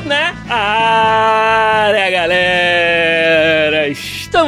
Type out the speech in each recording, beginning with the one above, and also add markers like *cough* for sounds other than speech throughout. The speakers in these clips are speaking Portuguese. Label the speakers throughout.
Speaker 1: Podcast na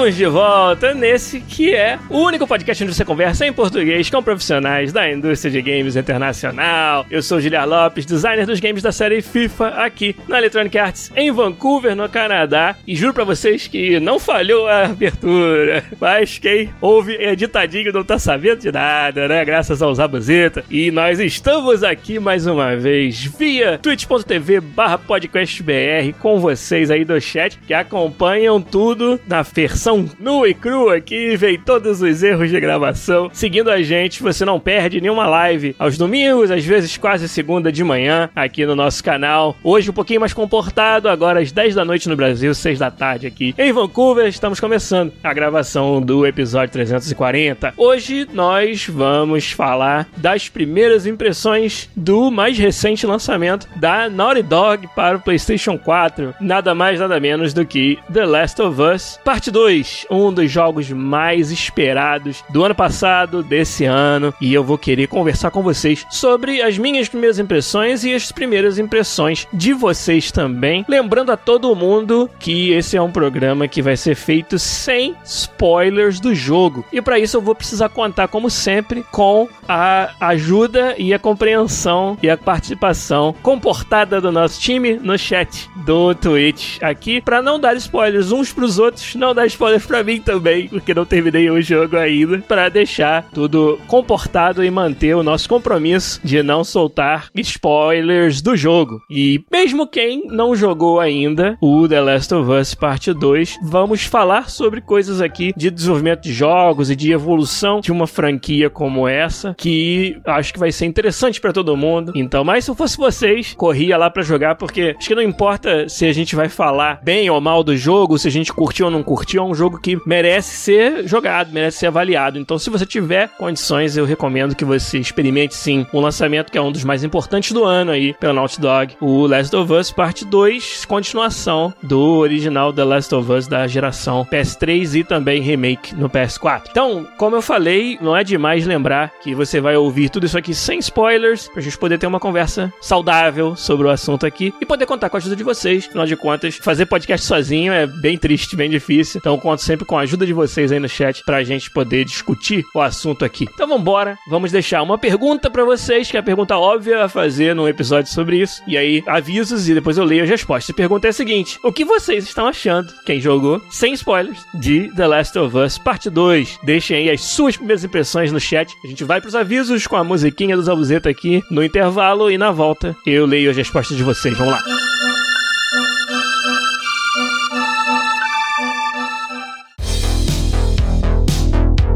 Speaker 1: Estamos de volta nesse que é o único podcast onde você conversa em português com profissionais da indústria de games internacional. Eu sou Giliar Lopes, designer dos games da série FIFA aqui na Electronic Arts em Vancouver, no Canadá. E juro pra vocês que não falhou a abertura, mas quem ouve editadinho não tá sabendo de nada, né? Graças ao Zabuzeta. E nós estamos aqui mais uma vez via twitch.tv podcastbr com vocês aí do chat que acompanham tudo na versão nua e crua que vem todos os erros de gravação. Seguindo a gente, você não perde nenhuma live aos domingos, às vezes quase segunda de manhã, aqui no nosso canal. Hoje um pouquinho mais comportado, agora às 10 da noite no Brasil, 6 da tarde aqui em Vancouver. Estamos começando a gravação do episódio 340. Hoje nós vamos falar das primeiras impressões do mais recente lançamento da Naughty Dog para o PlayStation 4. Nada mais, nada menos do que The Last of Us Parte 2, um dos jogos mais esperados do ano passado, desse ano, e eu vou querer conversar com vocês sobre as minhas primeiras impressões e as primeiras impressões de vocês também. Lembrando a todo mundo que esse é um programa que vai ser feito sem spoilers do jogo. E para isso eu vou precisar contar, como sempre, com a ajuda e a compreensão e a participação comportada do nosso time no chat do Twitch aqui, para não dar spoilers uns pros outros, não dar spoilers pra mim também, porque não terminei o jogo ainda, para deixar tudo comportado e manter o nosso compromisso de não soltar spoilers do jogo. E mesmo quem não jogou ainda o The Last of Us Parte 2, vamos falar sobre coisas aqui de desenvolvimento de jogos e de evolução de uma franquia como essa, que acho que vai ser interessante para todo mundo. Então, mas se eu fosse vocês, corria lá para jogar, porque acho que não importa se a gente vai falar bem ou mal do jogo, se a gente curtiu ou não curtiu, é um jogo que merece ser jogado, merece ser avaliado. Então, se você tiver condições, eu recomendo que você experimente sim um lançamento que é um dos mais importantes do ano aí pela Naughty Dog, o Last of Us Parte 2, continuação do original The Last of Us da geração PS3 e também remake no PS4. Então, como eu falei, não é demais lembrar que você vai ouvir tudo isso aqui sem spoilers, pra gente poder ter uma conversa saudável sobre o assunto aqui e poder contar com a ajuda de vocês. Afinal de contas, fazer podcast sozinho é bem triste, bem difícil. Então, conto sempre com a ajuda de vocês aí no chat pra gente poder discutir o assunto aqui. Então, vambora. Vamos deixar uma pergunta para vocês, que é a pergunta óbvia a fazer num episódio sobre isso. E aí, avisos e depois eu leio as respostas. A pergunta é a seguinte: O que vocês estão achando, quem jogou, sem spoilers, de The Last of Us Parte 2? Deixem aí as suas primeiras impressões no chat. A gente vai pros avisos com a musiquinha do Zabuzeta aqui no intervalo e na volta eu leio as respostas de vocês. Vamos lá.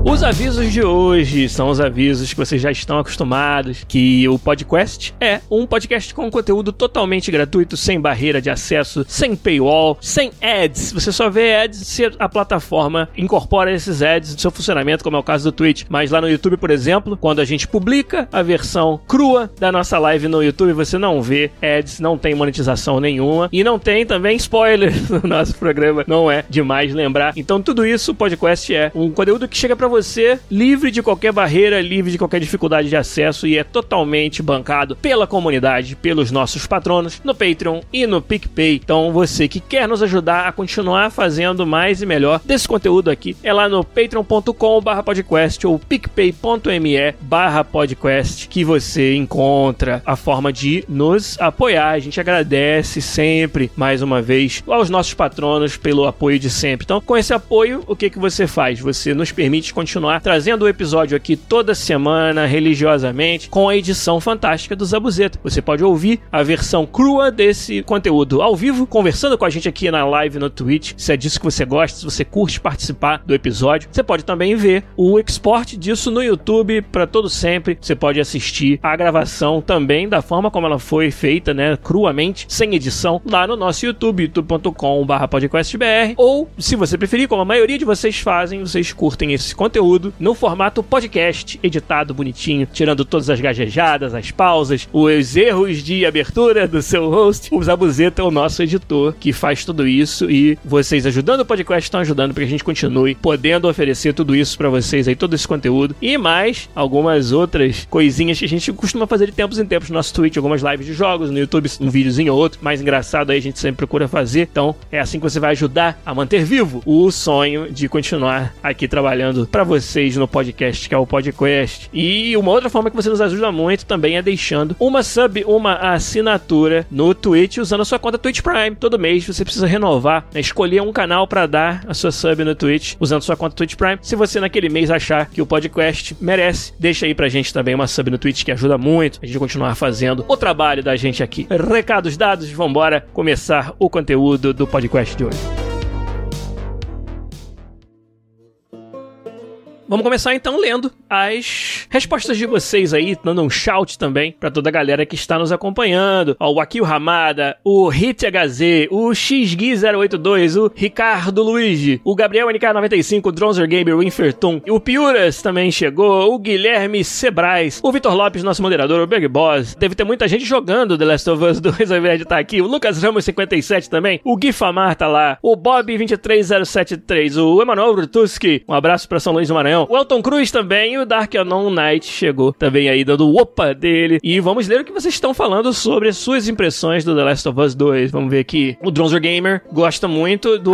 Speaker 1: Os avisos de hoje são os avisos que vocês já estão acostumados, que o podcast é um podcast com conteúdo totalmente gratuito, sem barreira de acesso, sem paywall, sem ads. Você só vê ads se a plataforma incorpora esses ads no seu funcionamento, como é o caso do Twitch. Mas lá no YouTube, por exemplo, quando a gente publica a versão crua da nossa live no YouTube, você não vê ads, não tem monetização nenhuma e não tem também spoilers *laughs* no nosso programa. Não é demais lembrar. Então tudo isso, o podcast é um conteúdo que chega para você você livre de qualquer barreira, livre de qualquer dificuldade de acesso e é totalmente bancado pela comunidade, pelos nossos patronos no Patreon e no PicPay. Então você que quer nos ajudar a continuar fazendo mais e melhor desse conteúdo aqui, é lá no patreon.com/podcast ou picpay.me/podcast que você encontra a forma de nos apoiar. A gente agradece sempre mais uma vez aos nossos patronos pelo apoio de sempre. Então, com esse apoio, o que que você faz? Você nos permite continuar continuar trazendo o episódio aqui toda semana, religiosamente, com a edição fantástica do Zabuzeta. Você pode ouvir a versão crua desse conteúdo ao vivo, conversando com a gente aqui na live no Twitch. Se é disso que você gosta, se você curte participar do episódio, você pode também ver o export disso no YouTube para todo sempre. Você pode assistir a gravação também da forma como ela foi feita, né, cruamente, sem edição, lá no nosso YouTube, youtube.com/podcastbr, ou se você preferir, como a maioria de vocês fazem, vocês curtem esse conteúdo no formato podcast, editado bonitinho, tirando todas as gaguejadas, as pausas, os erros de abertura do seu host. O Zabuzeta é o nosso editor que faz tudo isso e vocês ajudando o podcast estão ajudando para que a gente continue podendo oferecer tudo isso para vocês aí, todo esse conteúdo e mais algumas outras coisinhas que a gente costuma fazer de tempos em tempos no nosso Twitch, algumas lives de jogos, no YouTube um videozinho ou outro, mais engraçado aí a gente sempre procura fazer. Então é assim que você vai ajudar a manter vivo o sonho de continuar aqui trabalhando para vocês no podcast que é o Podcast. E uma outra forma que você nos ajuda muito também é deixando uma sub, uma assinatura no Twitch usando a sua conta Twitch Prime. Todo mês você precisa renovar, né, escolher um canal para dar a sua sub no Twitch usando sua conta Twitch Prime. Se você naquele mês achar que o podcast merece, deixa aí pra gente também uma sub no Twitch que ajuda muito a gente continuar fazendo o trabalho da gente aqui. Recados dados, vambora começar o conteúdo do podcast de hoje. Vamos começar então lendo as respostas de vocês aí, dando um shout também para toda a galera que está nos acompanhando. Ó, o Akil Ramada, o Hit HZ, o XGui082, o Ricardo Luigi, o Gabriel NK95, o Dronzer Gamer, o Infertum, o Piuras também chegou, o Guilherme Sebrais, o Vitor Lopes, nosso moderador, o Big Boss. Deve ter muita gente jogando The Last of Us 2 ao invés de estar tá aqui. O Lucas Ramos 57 também, o Gui Famar tá lá, o Bob 23073, o Emanuel Rutuski. Um abraço para São Luís do Maranhão o Elton Cruz também e o Dark Anon Knight chegou também aí dando o opa dele. E vamos ler o que vocês estão falando sobre as suas impressões do The Last of Us 2. Vamos ver aqui. O Dronzer Gamer gosta muito do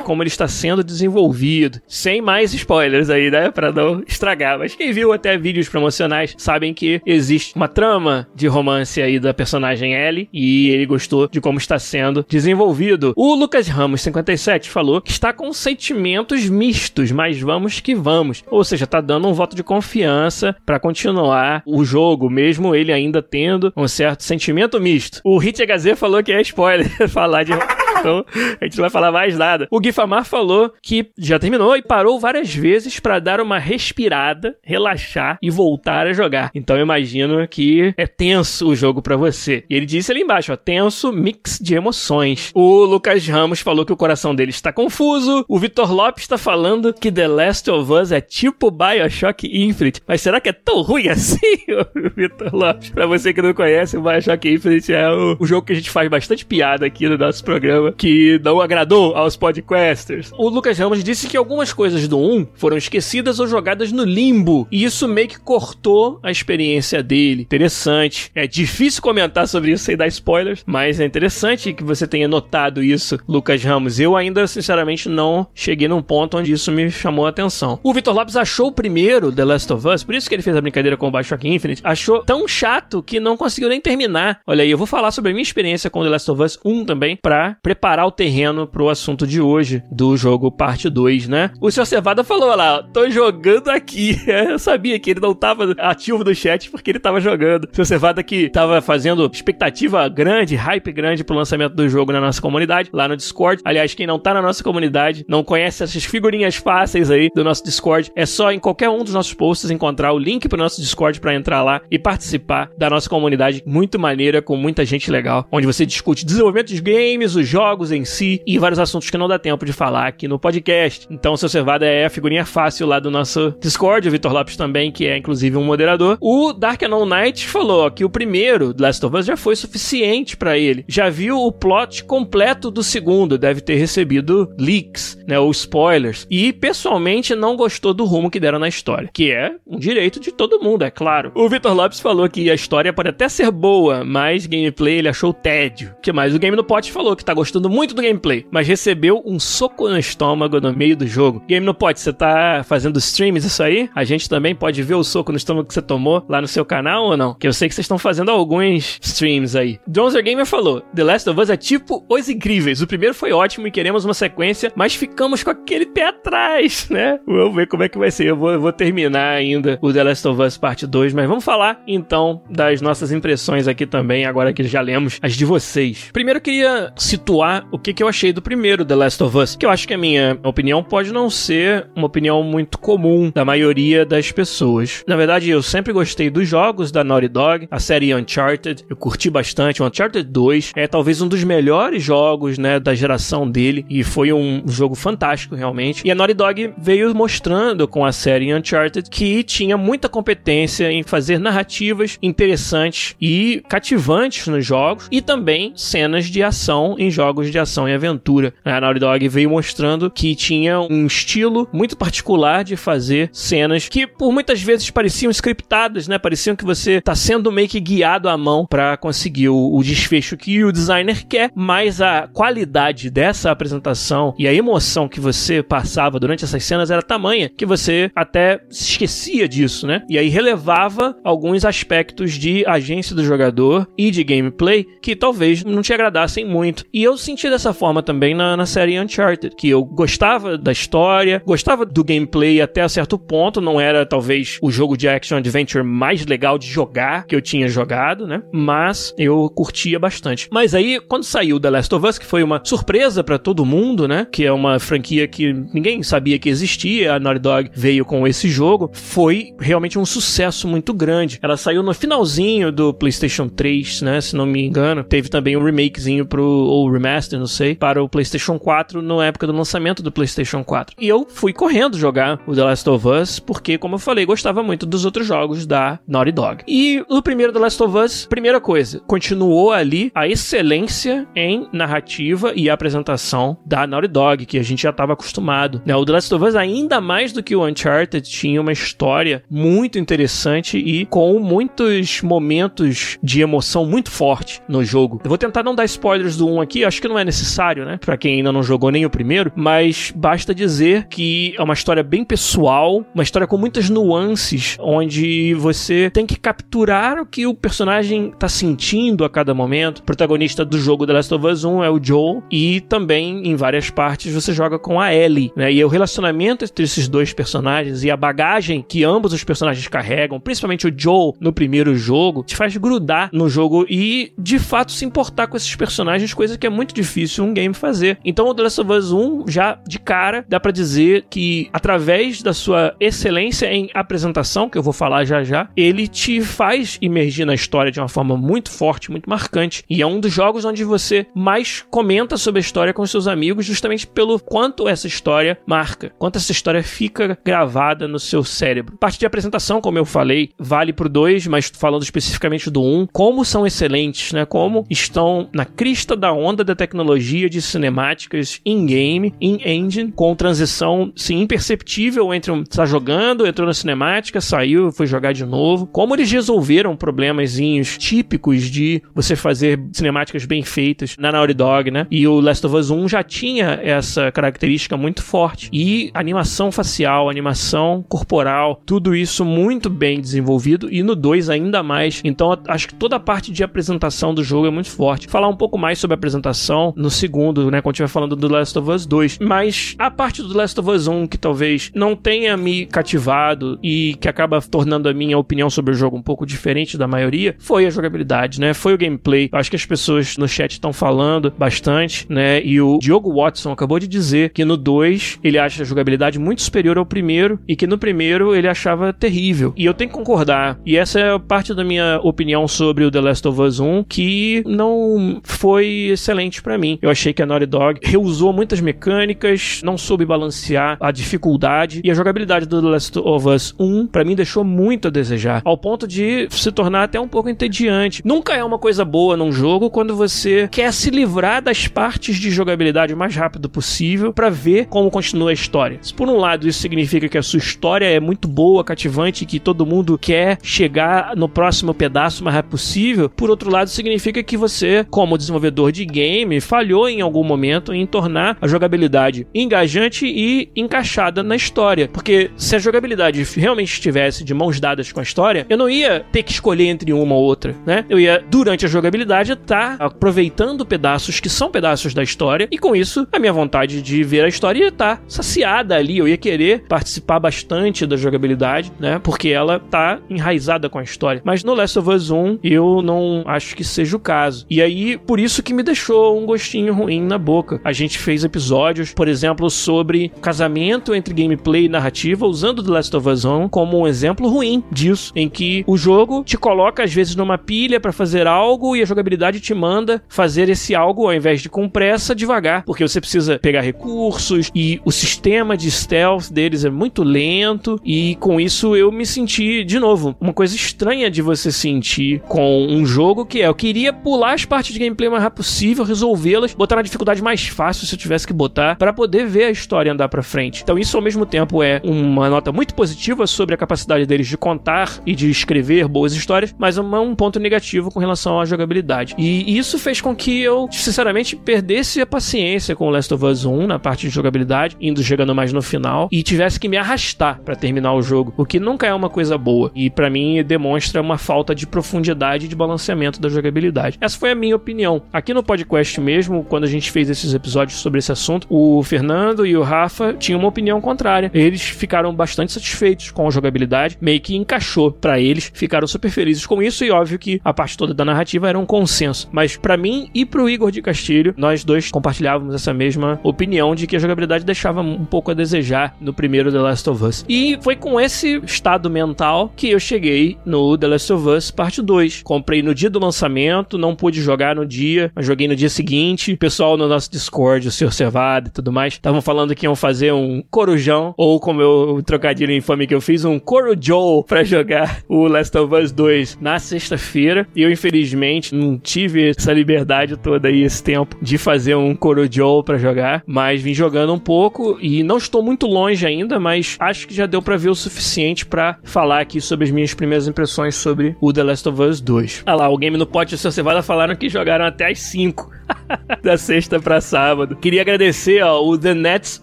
Speaker 1: como ele está sendo desenvolvido. Sem mais spoilers aí, né? Pra não estragar. Mas quem viu até vídeos promocionais sabem que existe uma trama de romance aí da personagem Ellie e ele gostou de como está sendo desenvolvido. O Lucas Ramos 57 falou que está com sentimentos mistos, mas vamos que vamos. Ou seja, tá dando um voto de confiança para continuar o jogo, mesmo ele ainda tendo um certo sentimento misto. O Hit HZ falou que é spoiler *laughs* falar de então a gente não vai falar mais nada. O Gifamar falou que já terminou e parou várias vezes para dar uma respirada, relaxar e voltar a jogar. Então eu imagino que é tenso o jogo para você. E ele disse ali embaixo, ó, tenso, mix de emoções. O Lucas Ramos falou que o coração dele está confuso. O Vitor Lopes está falando que The Last of Us é tipo BioShock Infinite. Mas será que é tão ruim assim, *laughs* Vitor Lopes? Pra você que não conhece, o BioShock Infinite é o, o jogo que a gente faz bastante piada aqui no nosso programa que não agradou aos podcasters. O Lucas Ramos disse que algumas coisas do 1 foram esquecidas ou jogadas no limbo, e isso meio que cortou a experiência dele. Interessante. É difícil comentar sobre isso sem dar spoilers, mas é interessante que você tenha notado isso, Lucas Ramos. Eu ainda, sinceramente, não cheguei num ponto onde isso me chamou a atenção. O Vitor Lopes achou o primeiro The Last of Us, por isso que ele fez a brincadeira com o Bioshock Infinite, achou tão chato que não conseguiu nem terminar. Olha aí, eu vou falar sobre a minha experiência com The Last of Us 1 também, pra preparar preparar o terreno pro assunto de hoje, do jogo parte 2, né? O Sr. Cevada falou lá, tô jogando aqui. *laughs* Eu sabia que ele não tava ativo no chat porque ele tava jogando. O Sr. Cevada que tava fazendo expectativa grande, hype grande pro lançamento do jogo na nossa comunidade, lá no Discord. Aliás, quem não tá na nossa comunidade, não conhece essas figurinhas fáceis aí do nosso Discord, é só em qualquer um dos nossos posts encontrar o link pro nosso Discord para entrar lá e participar da nossa comunidade muito maneira, com muita gente legal, onde você discute desenvolvimento de games, os jogos, jogos em si e vários assuntos que não dá tempo de falar aqui no podcast. Então, seu Servada é a figurinha fácil lá do nosso Discord, o Vitor Lopes também, que é inclusive um moderador. O Dark Anon Knight falou que o primeiro, Last of Us, já foi suficiente para ele. Já viu o plot completo do segundo, deve ter recebido leaks, né, ou spoilers. E pessoalmente não gostou do rumo que deram na história, que é um direito de todo mundo, é claro. O Vitor Lopes falou que a história pode até ser boa, mas gameplay ele achou tédio. Que mais? O Game no Pot falou que tá gostando gostando muito do gameplay, mas recebeu um soco no estômago no meio do jogo. Game no Pot, você tá fazendo streams isso aí? A gente também pode ver o soco no estômago que você tomou lá no seu canal ou não? Que eu sei que vocês estão fazendo alguns streams aí. Dronzer Gamer falou: The Last of Us é tipo Os Incríveis. O primeiro foi ótimo e queremos uma sequência, mas ficamos com aquele pé atrás, *laughs* né? Vamos ver como é que vai ser. Eu vou, eu vou terminar ainda o The Last of Us Parte 2, mas vamos falar então das nossas impressões aqui também, agora que já lemos as de vocês. Primeiro eu queria situar o que, que eu achei do primeiro The Last of Us, que eu acho que a minha opinião pode não ser uma opinião muito comum da maioria das pessoas. Na verdade, eu sempre gostei dos jogos da Naughty Dog, a série Uncharted, eu curti bastante. O Uncharted 2 é talvez um dos melhores jogos, né, da geração dele e foi um jogo fantástico realmente. E a Naughty Dog veio mostrando com a série Uncharted que tinha muita competência em fazer narrativas interessantes e cativantes nos jogos e também cenas de ação em jogos de ação e aventura. A Naughty Dog veio mostrando que tinha um estilo muito particular de fazer cenas que por muitas vezes pareciam scriptadas, né? Pareciam que você tá sendo meio que guiado à mão para conseguir o, o desfecho que o designer quer, mas a qualidade dessa apresentação e a emoção que você passava durante essas cenas era tamanha que você até se esquecia disso, né? E aí relevava alguns aspectos de agência do jogador e de gameplay que talvez não te agradassem muito. E eu senti dessa forma também na, na série Uncharted, que eu gostava da história, gostava do gameplay até certo ponto, não era talvez o jogo de action adventure mais legal de jogar que eu tinha jogado, né? Mas eu curtia bastante. Mas aí, quando saiu The Last of Us, que foi uma surpresa para todo mundo, né? Que é uma franquia que ninguém sabia que existia, a Naughty Dog veio com esse jogo, foi realmente um sucesso muito grande. Ela saiu no finalzinho do PlayStation 3, né? Se não me engano. Teve também um remakezinho pro, ou não sei, para o PlayStation 4 na época do lançamento do PlayStation 4. E eu fui correndo jogar o The Last of Us, porque, como eu falei, gostava muito dos outros jogos da Naughty Dog. E no primeiro The Last of Us, primeira coisa, continuou ali a excelência em narrativa e apresentação da Naughty Dog, que a gente já estava acostumado. Né? O The Last of Us, ainda mais do que o Uncharted, tinha uma história muito interessante e com muitos momentos de emoção muito forte no jogo. Eu vou tentar não dar spoilers do 1 aqui, acho que não é necessário, né? Pra quem ainda não jogou nem o primeiro, mas basta dizer que é uma história bem pessoal, uma história com muitas nuances, onde você tem que capturar o que o personagem tá sentindo a cada momento. O protagonista do jogo The Last of Us 1 é o Joel, e também em várias partes você joga com a Ellie, né? E o relacionamento entre esses dois personagens e a bagagem que ambos os personagens carregam, principalmente o Joel no primeiro jogo, te faz grudar no jogo e de fato se importar com esses personagens, coisa que é muito difícil um game fazer. Então o The Last of Us 1 já de cara dá para dizer que através da sua excelência em apresentação, que eu vou falar já já, ele te faz imergir na história de uma forma muito forte, muito marcante. E é um dos jogos onde você mais comenta sobre a história com seus amigos, justamente pelo quanto essa história marca, quanto essa história fica gravada no seu cérebro. Parte de apresentação, como eu falei, vale pro 2, mas falando especificamente do 1, um, como são excelentes, né? Como estão na crista da onda da tecnologia de cinemáticas in-game, in-engine, com transição, sim, imperceptível entre um tá jogando, entrou na cinemática, saiu, foi jogar de novo. Como eles resolveram problemazinhos típicos de você fazer cinemáticas bem feitas na Naughty Dog, né? E o Last of Us 1 já tinha essa característica muito forte. E animação facial, animação corporal, tudo isso muito bem desenvolvido e no 2 ainda mais. Então acho que toda a parte de apresentação do jogo é muito forte. Falar um pouco mais sobre a apresentação no segundo, né, quando estiver falando do Last of Us 2. Mas a parte do Last of Us 1 que talvez não tenha me cativado e que acaba tornando a minha opinião sobre o jogo um pouco diferente da maioria, foi a jogabilidade, né? Foi o gameplay. Acho que as pessoas no chat estão falando bastante, né? E o Diogo Watson acabou de dizer que no 2 ele acha a jogabilidade muito superior ao primeiro e que no primeiro ele achava terrível. E eu tenho que concordar. E essa é parte da minha opinião sobre o The Last of Us 1 que não foi excelente para mim. Eu achei que a Naughty Dog reusou muitas mecânicas, não soube balancear a dificuldade e a jogabilidade do The Last of Us 1 para mim deixou muito a desejar, ao ponto de se tornar até um pouco entediante. Nunca é uma coisa boa num jogo quando você quer se livrar das partes de jogabilidade o mais rápido possível para ver como continua a história. Se por um lado isso significa que a sua história é muito boa, cativante, que todo mundo quer chegar no próximo pedaço o mais rápido possível, por outro lado significa que você, como desenvolvedor de game, game falhou em algum momento em tornar a jogabilidade engajante e encaixada na história. Porque se a jogabilidade realmente estivesse de mãos dadas com a história, eu não ia ter que escolher entre uma ou outra, né? Eu ia, durante a jogabilidade, estar tá aproveitando pedaços que são pedaços da história e com isso a minha vontade de ver a história ia estar tá saciada ali. Eu ia querer participar bastante da jogabilidade, né? Porque ela tá enraizada com a história. Mas no Last of Us 1, eu não acho que seja o caso. E aí, por isso que me deixou um gostinho ruim na boca. A gente fez episódios, por exemplo, sobre casamento entre gameplay e narrativa, usando The Last of Us 1 como um exemplo ruim disso, em que o jogo te coloca às vezes numa pilha para fazer algo e a jogabilidade te manda fazer esse algo ao invés de com pressa, devagar, porque você precisa pegar recursos e o sistema de stealth deles é muito lento e com isso eu me senti de novo uma coisa estranha de você sentir com um jogo que é eu queria pular as partes de gameplay mais rápido possível, resolvê-las, botar na dificuldade mais fácil se eu tivesse que botar para poder ver a história andar para frente. Então isso ao mesmo tempo é uma nota muito positiva sobre a capacidade deles de contar e de escrever boas histórias, mas é um ponto negativo com relação à jogabilidade. E isso fez com que eu, sinceramente, perdesse a paciência com Last of Us 1 na parte de jogabilidade, indo chegando mais no final, e tivesse que me arrastar para terminar o jogo, o que nunca é uma coisa boa. E para mim demonstra uma falta de profundidade e de balanceamento da jogabilidade. Essa foi a minha opinião. Aqui no podcast mesmo, quando a gente fez esses episódios sobre esse assunto, o Fernando e o Rafa tinham uma opinião contrária. Eles ficaram bastante satisfeitos com a jogabilidade, meio que encaixou para eles, ficaram super felizes com isso e óbvio que a parte toda da narrativa era um consenso. Mas para mim e pro Igor de Castilho, nós dois compartilhávamos essa mesma opinião de que a jogabilidade deixava um pouco a desejar no primeiro The Last of Us. E foi com esse estado mental que eu cheguei no The Last of Us Parte 2. Comprei no dia do lançamento, não pude jogar no dia, mas joguei no dia seguinte. O pessoal no nosso Discord, o Sr. Cevada e tudo mais, estavam falando que iam fazer um corujão, ou como eu o trocadilho infame que eu fiz, um corujou para jogar o Last of Us 2 na sexta-feira. E eu, infelizmente, não tive essa liberdade toda aí, esse tempo, de fazer um corujou para jogar, mas vim jogando um pouco e não estou muito longe ainda, mas acho que já deu para ver o suficiente para falar aqui sobre as minhas primeiras impressões sobre o The Last of Us 2. Ah lá, o Game no Pote e o. Cevada falaram que jogaram até as 5. *laughs* da sexta pra sábado. Queria agradecer, ó, o The Nets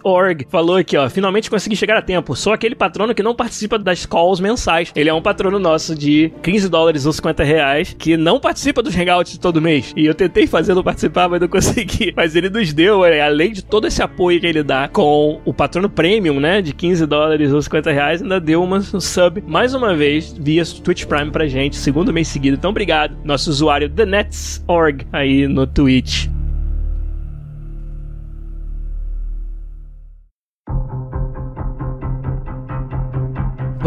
Speaker 1: Org falou aqui, ó, finalmente consegui chegar a tempo. Sou aquele patrono que não participa das calls mensais. Ele é um patrono nosso de 15 dólares ou 50 reais, que não participa dos hangouts de todo mês. E eu tentei fazer não participar, mas não consegui. *laughs* Mas ele nos deu, é, além de todo esse apoio que ele dá com o patrono premium, né, de 15 dólares ou 50 reais, ainda deu uma sub, mais uma vez, via Twitch Prime pra gente, segundo mês seguido. Então, obrigado, nosso usuário The Nets Org aí no Twitch.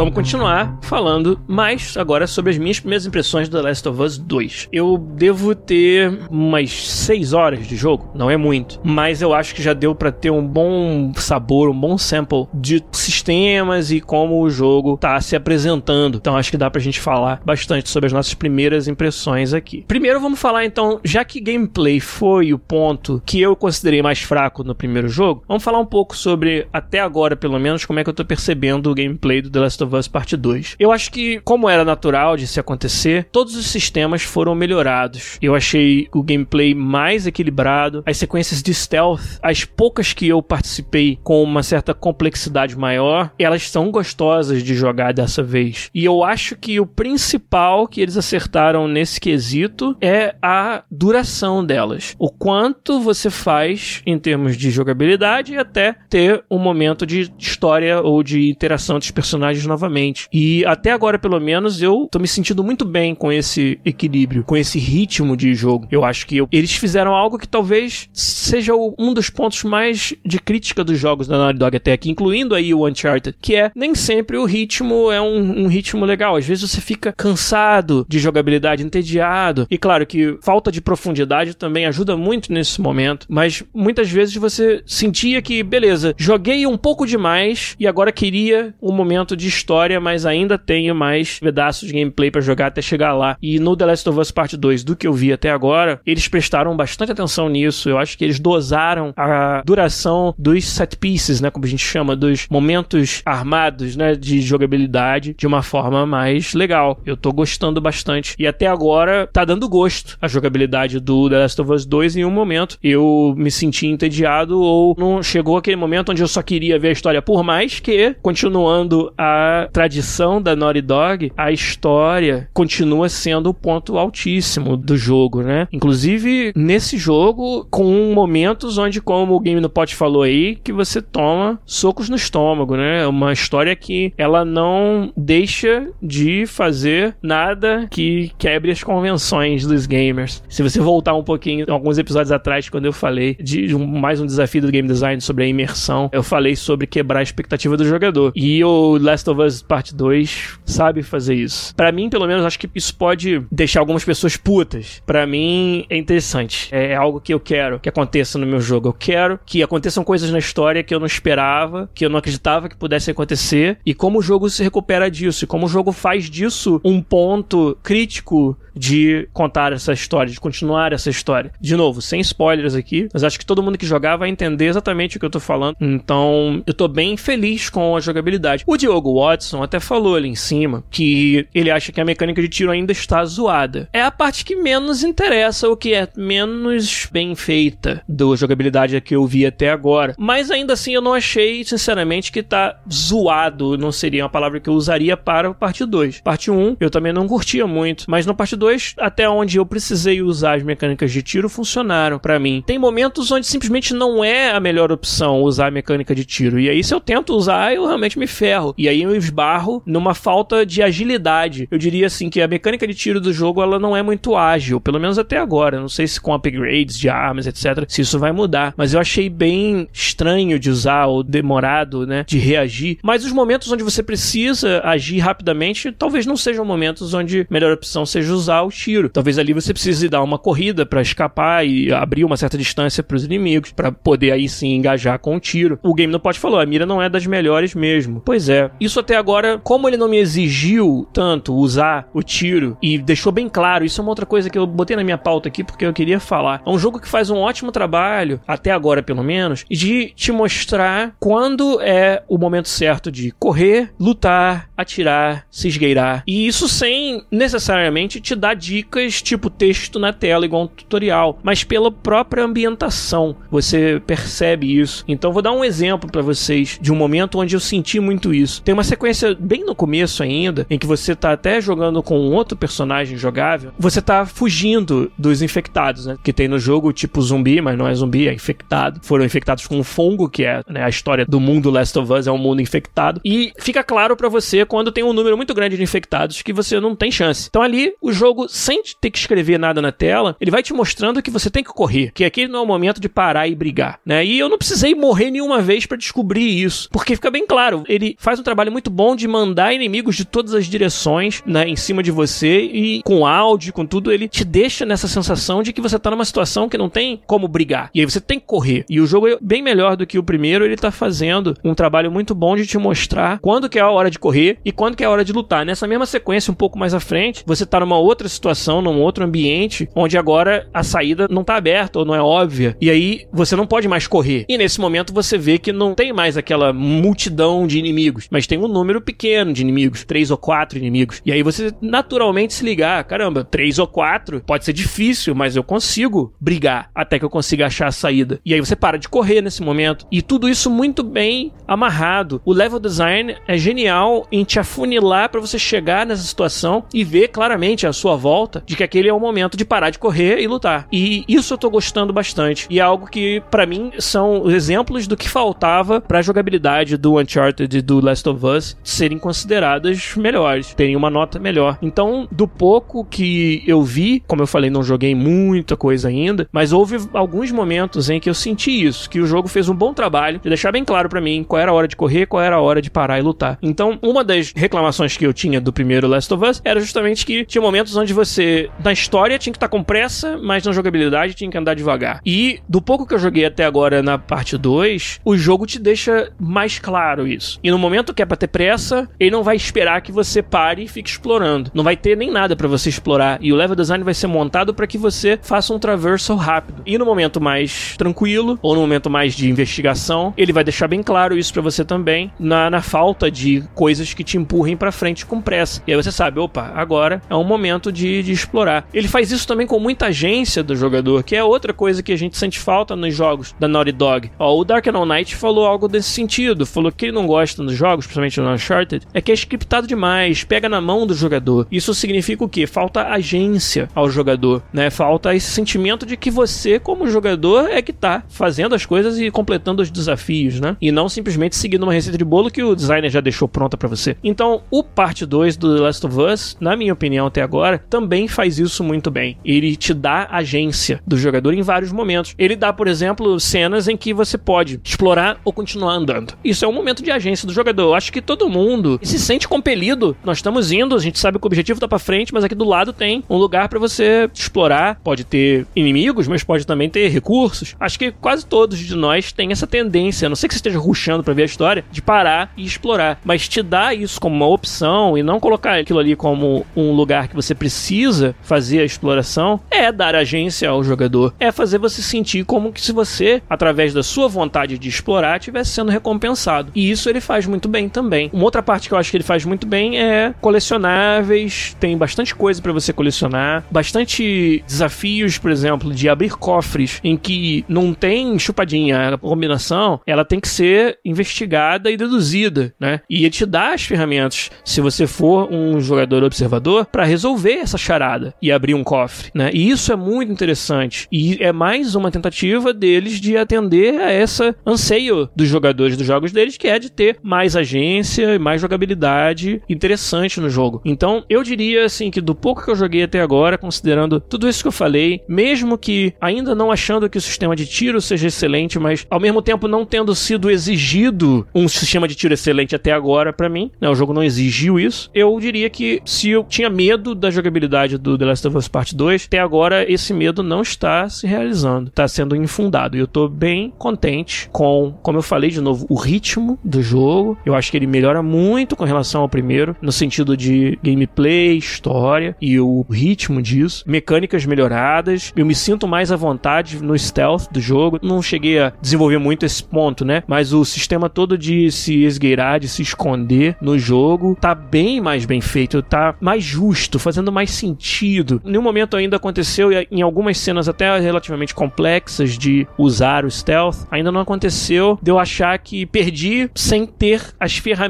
Speaker 1: Vamos continuar falando mais agora sobre as minhas primeiras impressões do The Last of Us 2. Eu devo ter umas 6 horas de jogo, não é muito, mas eu acho que já deu para ter um bom sabor, um bom sample de sistemas e como o jogo tá se apresentando. Então acho que dá pra gente falar bastante sobre as nossas primeiras impressões aqui. Primeiro vamos falar então, já que gameplay foi o ponto que eu considerei mais fraco no primeiro jogo, vamos falar um pouco sobre até agora, pelo menos, como é que eu tô percebendo o gameplay do The Last Last of Us Parte 2. Eu acho que, como era natural de se acontecer, todos os sistemas foram melhorados. Eu achei o gameplay mais equilibrado, as sequências de stealth, as poucas que eu participei com uma certa complexidade maior, elas são gostosas de jogar dessa vez. E eu acho que o principal que eles acertaram nesse quesito é a duração delas. O quanto você faz em termos de jogabilidade e até ter um momento de história ou de interação dos personagens novamente. E até agora, pelo menos, eu tô me sentindo muito bem com esse equilíbrio, com esse ritmo de jogo. Eu acho que eu, eles fizeram algo que talvez seja um dos pontos mais de crítica dos jogos da Naughty Dog até aqui, incluindo aí o Uncharted, que é nem sempre o ritmo é um, um ritmo legal. Às vezes você fica cansado de jogabilidade, entediado. E claro que falta de profundidade também ajuda muito nesse momento, mas muitas vezes você sentia que, beleza, joguei um pouco demais e agora queria um momento de história, mas ainda tenho mais pedaços de gameplay para jogar até chegar lá. E no The Last of Us Part 2, do que eu vi até agora, eles prestaram bastante atenção nisso. Eu acho que eles dosaram a duração dos set pieces, né, como a gente chama, dos momentos armados, né, de jogabilidade de uma forma mais legal. Eu tô gostando bastante. E até agora tá dando gosto a jogabilidade do The Last of Us 2 em um momento. Eu me senti entediado ou não chegou aquele momento onde eu só queria ver a história por mais que, continuando a tradição da Naughty Dog, a história continua sendo o ponto altíssimo do jogo, né? Inclusive, nesse jogo, com momentos onde, como o Game no Pot falou aí, que você toma socos no estômago, né? É uma história que ela não deixa de fazer nada que quebre as convenções dos gamers. Se você voltar um pouquinho, alguns episódios atrás, quando eu falei de um, mais um desafio do game design sobre a imersão, eu falei sobre quebrar a expectativa do jogador. E o Last of Us Part 2 sabe fazer isso. Para mim, pelo menos, acho que isso pode deixar algumas pessoas putas. Para mim, é interessante. É algo que eu quero que aconteça no meu jogo. Eu quero que aconteçam coisas na história que eu não esperava, que eu não acreditava que pudessem acontecer, e como o jogo se recupera disso, e como o jogo faz disso um ponto crítico de contar essa história, de continuar essa história. De novo, sem spoilers aqui, mas acho que todo mundo que jogar vai entender exatamente o que eu tô falando. Então, eu tô bem feliz com a jogabilidade. O Diogo Watson até falou ali em cima que ele acha que a mecânica de tiro ainda está zoada. É a parte que menos interessa, o que é menos bem feita da jogabilidade que eu vi até agora. Mas ainda assim, eu não achei, sinceramente, que tá zoado. Não seria uma palavra que eu usaria para o parte 2. Parte 1, eu também não curtia muito, mas no parte 2, até onde eu precisei usar as mecânicas de tiro, funcionaram para mim. Tem momentos onde simplesmente não é a melhor opção usar a mecânica de tiro. E aí, se eu tento usar, eu realmente me ferro. E aí eu esbarro numa falta de agilidade. Eu diria assim que a mecânica de tiro do jogo ela não é muito ágil, pelo menos até agora. Não sei se com upgrades de armas, etc, se isso vai mudar. Mas eu achei bem estranho de usar ou demorado, né, de reagir. Mas os momentos onde você precisa agir rapidamente, talvez não sejam momentos onde a melhor opção seja usar o tiro. Talvez ali você precise dar uma corrida para escapar e abrir uma certa distância para os inimigos, para poder aí sim engajar com o tiro. O game no pode falou, a mira não é das melhores mesmo. Pois é. Isso até agora, como ele não me exigiu tanto usar o tiro e deixou bem claro, isso é uma outra coisa que eu botei na minha pauta aqui porque eu queria falar. É um jogo que faz um ótimo trabalho, até agora pelo menos, de te mostrar quando é o momento certo de correr, lutar, atirar, se esgueirar. E isso sem necessariamente te dar dicas tipo texto na tela, igual um tutorial, mas pela própria ambientação. Você percebe isso. Então vou dar um exemplo para vocês de um momento onde eu senti muito isso. Tem uma sequência bem no começo ainda, em que você tá até jogando com um outro personagem jogável, você tá fugindo dos infectados, né? Que tem no jogo tipo zumbi, mas não é zumbi, é infectado. Foram infectados com um fungo, que é né, a história do mundo Last of Us, é um mundo infectado. E fica claro para você quando tem um número muito grande de infectados que você não tem chance. Então ali o jogo sem ter que escrever nada na tela, ele vai te mostrando que você tem que correr, que aquele não é o momento de parar e brigar, né? E eu não precisei morrer nenhuma vez para descobrir isso, porque fica bem claro, ele faz um trabalho muito bom de mandar inimigos de todas as direções, né, em cima de você e com áudio, com tudo, ele te deixa nessa sensação de que você tá numa situação que não tem como brigar. E aí você tem que correr. E o jogo é bem melhor do que o primeiro, ele tá fazendo um trabalho muito bom de te mostrar quando que é a hora de correr e quando que é a hora de lutar. Nessa mesma sequência, um pouco mais à frente, você tá numa outra situação, num outro ambiente, onde agora a saída não tá aberta ou não é óbvia. E aí você não pode mais correr. E nesse momento você vê que não tem mais aquela multidão de inimigos, mas tem um número pequeno de inimigos, três ou quatro inimigos. E aí você naturalmente se ligar, caramba, três ou quatro pode ser difícil, mas eu consigo brigar até que eu consiga achar a saída. E aí você para de correr nesse momento. E tudo isso muito bem amarrado. O level design é genial em te afunilar para você chegar nessa situação e ver claramente a sua volta de que aquele é o momento de parar de correr e lutar. E isso eu tô gostando bastante. E é algo que, para mim, são exemplos do que faltava pra jogabilidade do Uncharted e do Last of Us serem consideradas melhores, terem uma nota melhor. Então, do pouco que eu vi, como eu falei, não joguei muita coisa ainda, mas houve alguns momentos em que eu senti isso, que o jogo fez um bom trabalho de deixar bem claro para mim qual era a hora de correr, qual era a hora de parar e lutar. Então, uma das reclamações que eu tinha do primeiro Last of Us era justamente que tinha momentos onde você, na história, tinha que estar com pressa, mas na jogabilidade tinha que andar devagar. E do pouco que eu joguei até agora na parte 2, o jogo te deixa mais claro isso. E no momento que é pra ter pressa, ele não vai esperar que você pare e fique explorando. Não vai ter nem nada para você explorar. E o level design vai ser montado para que você faça um traversal rápido. E no momento mais tranquilo, ou no momento mais de investigação, ele vai deixar bem claro isso para você também, na, na falta de coisas que te empurrem para frente com pressa. E aí você sabe, opa, agora é um momento de, de explorar. Ele faz isso também com muita agência do jogador, que é outra coisa que a gente sente falta nos jogos da Naughty Dog. Ó, o Dark Knight falou algo desse sentido. Falou que ele não gosta nos jogos, principalmente no Uncharted, é que é scriptado demais, pega na mão do jogador. Isso significa o quê? Falta agência ao jogador, né? Falta esse sentimento de que você, como jogador, é que tá fazendo as coisas e completando os desafios, né? E não simplesmente seguindo uma receita de bolo que o designer já deixou pronta para você. Então, o parte 2 do The Last of Us, na minha opinião até agora, também faz isso muito bem. Ele te dá agência do jogador em vários momentos. Ele dá, por exemplo, cenas em que você pode explorar ou continuar andando. Isso é um momento de agência do jogador. Eu acho que todo mundo se sente compelido. Nós estamos indo, a gente sabe que o objetivo tá para frente, mas aqui do lado tem um lugar para você explorar. Pode ter inimigos, mas pode também ter recursos. Acho que quase todos de nós têm essa tendência, a não sei que você esteja ruxando para ver a história, de parar e explorar. Mas te dar isso como uma opção e não colocar aquilo ali como um lugar que você precisa fazer a exploração é dar agência ao jogador. É fazer você sentir como que se você, através da sua vontade de explorar, estivesse sendo recompensado. E isso ele faz muito bem também. Uma outra parte que eu acho que ele faz muito bem é colecionáveis. Tem bastante coisa para você colecionar, bastante desafios, por exemplo, de abrir cofres em que não tem chupadinha. A combinação ela tem que ser investigada e deduzida, né? E ele te dá as ferramentas, se você for um jogador observador, para resolver essa charada e abrir um cofre, né? E isso é muito interessante. E é mais uma tentativa deles de atender a essa anseio dos jogadores dos jogos deles, que é de ter mais agência e mais jogabilidade interessante no jogo. Então, eu diria assim que do pouco que eu joguei até agora, considerando tudo isso que eu falei, mesmo que ainda não achando que o sistema de tiro seja excelente, mas ao mesmo tempo não tendo sido exigido um sistema de tiro excelente até agora para mim, né, o jogo não exigiu isso, eu diria que se eu tinha medo da jogabilidade do The Last of Us Part 2, até agora esse medo não está se realizando, está sendo infundado. E eu tô bem contente com, como eu falei de novo, o ritmo do jogo. Eu acho que ele melhora muito com relação ao primeiro, no sentido de gameplay, história e o ritmo disso, mecânicas melhoradas. Eu me sinto mais à vontade no stealth do jogo. Não cheguei a desenvolver muito esse ponto, né? Mas o sistema todo de se esgueirar, de se esconder no jogo, tá bem mais bem feito, tá mais justo, fazendo mais sentido. Nenhum momento ainda aconteceu, em algumas cenas até relativamente complexas de usar o stealth, ainda não aconteceu de eu achar que perdi sem ter as ferramentas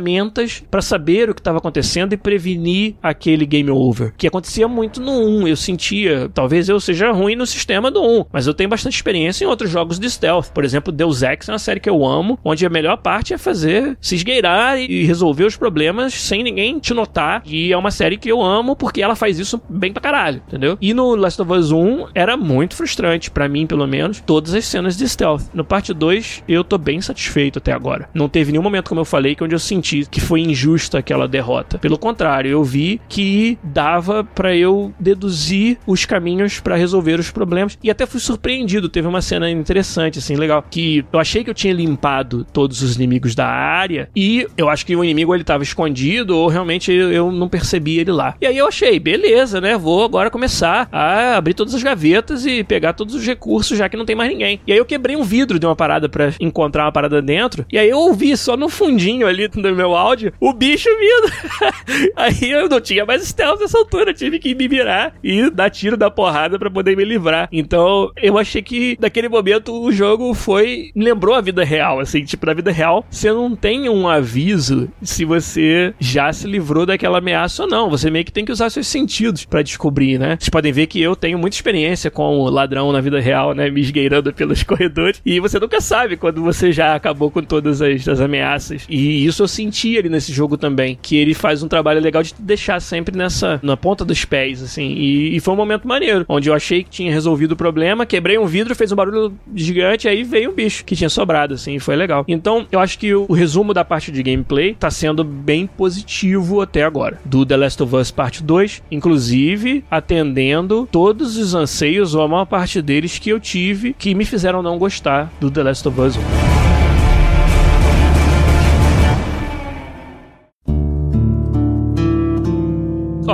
Speaker 1: para saber o que estava acontecendo e prevenir aquele game over. Que acontecia muito no 1. Eu sentia, talvez eu seja ruim no sistema do 1, mas eu tenho bastante experiência em outros jogos de stealth. Por exemplo, Deus Ex é uma série que eu amo, onde a melhor parte é fazer se esgueirar e resolver os problemas sem ninguém te notar. E é uma série que eu amo porque ela faz isso bem pra caralho, entendeu? E no Last of Us 1 era muito frustrante, para mim pelo menos, todas as cenas de stealth. No parte 2 eu tô bem satisfeito até agora. Não teve nenhum momento, como eu falei, que onde eu senti que foi injusta aquela derrota. Pelo contrário, eu vi que dava para eu deduzir os caminhos para resolver os problemas e até fui surpreendido. Teve uma cena interessante, assim, legal, que eu achei que eu tinha limpado todos os inimigos da área e eu acho que o inimigo ele tava escondido ou realmente eu não percebi ele lá. E aí eu achei, beleza, né? Vou agora começar a abrir todas as gavetas e pegar todos os recursos já que não tem mais ninguém. E aí eu quebrei um vidro de uma parada para encontrar uma parada dentro e aí eu ouvi só no fundinho ali do meu áudio o bicho vindo. *laughs* aí eu não tinha mais stealth nessa altura, tive que me virar e dar tiro da porrada para poder me livrar. Então eu achei que naquele momento o jogo foi. lembrou a vida real, assim, tipo, na vida real, você não tem um aviso se você já se livrou daquela ameaça ou não. Você meio que tem que usar seus sentidos para descobrir, né? Vocês podem ver que eu tenho muita experiência com o ladrão na vida real, né? Me esgueirando pelos *laughs* corredores. E você nunca sabe quando você já acabou com todas as, as ameaças. E isso eu senti ali nesse jogo também. Que ele faz um trabalho legal de te deixar sempre nessa. na ponta dos pés, assim. E, e foi um momento maneiro. Onde eu achei que tinha resolvido o problema, quebrei um vidro, fez um barulho gigante, aí veio um bicho que tinha sobrado, assim. Foi legal. Então, eu acho que o, o resumo da parte de gameplay tá sendo bem positivo até agora. Do The Last of Us Parte 2, inclusive atendendo todos os anseios, ou a maior parte deles que eu tive, que me fizeram não gostar do The Last of Us 1.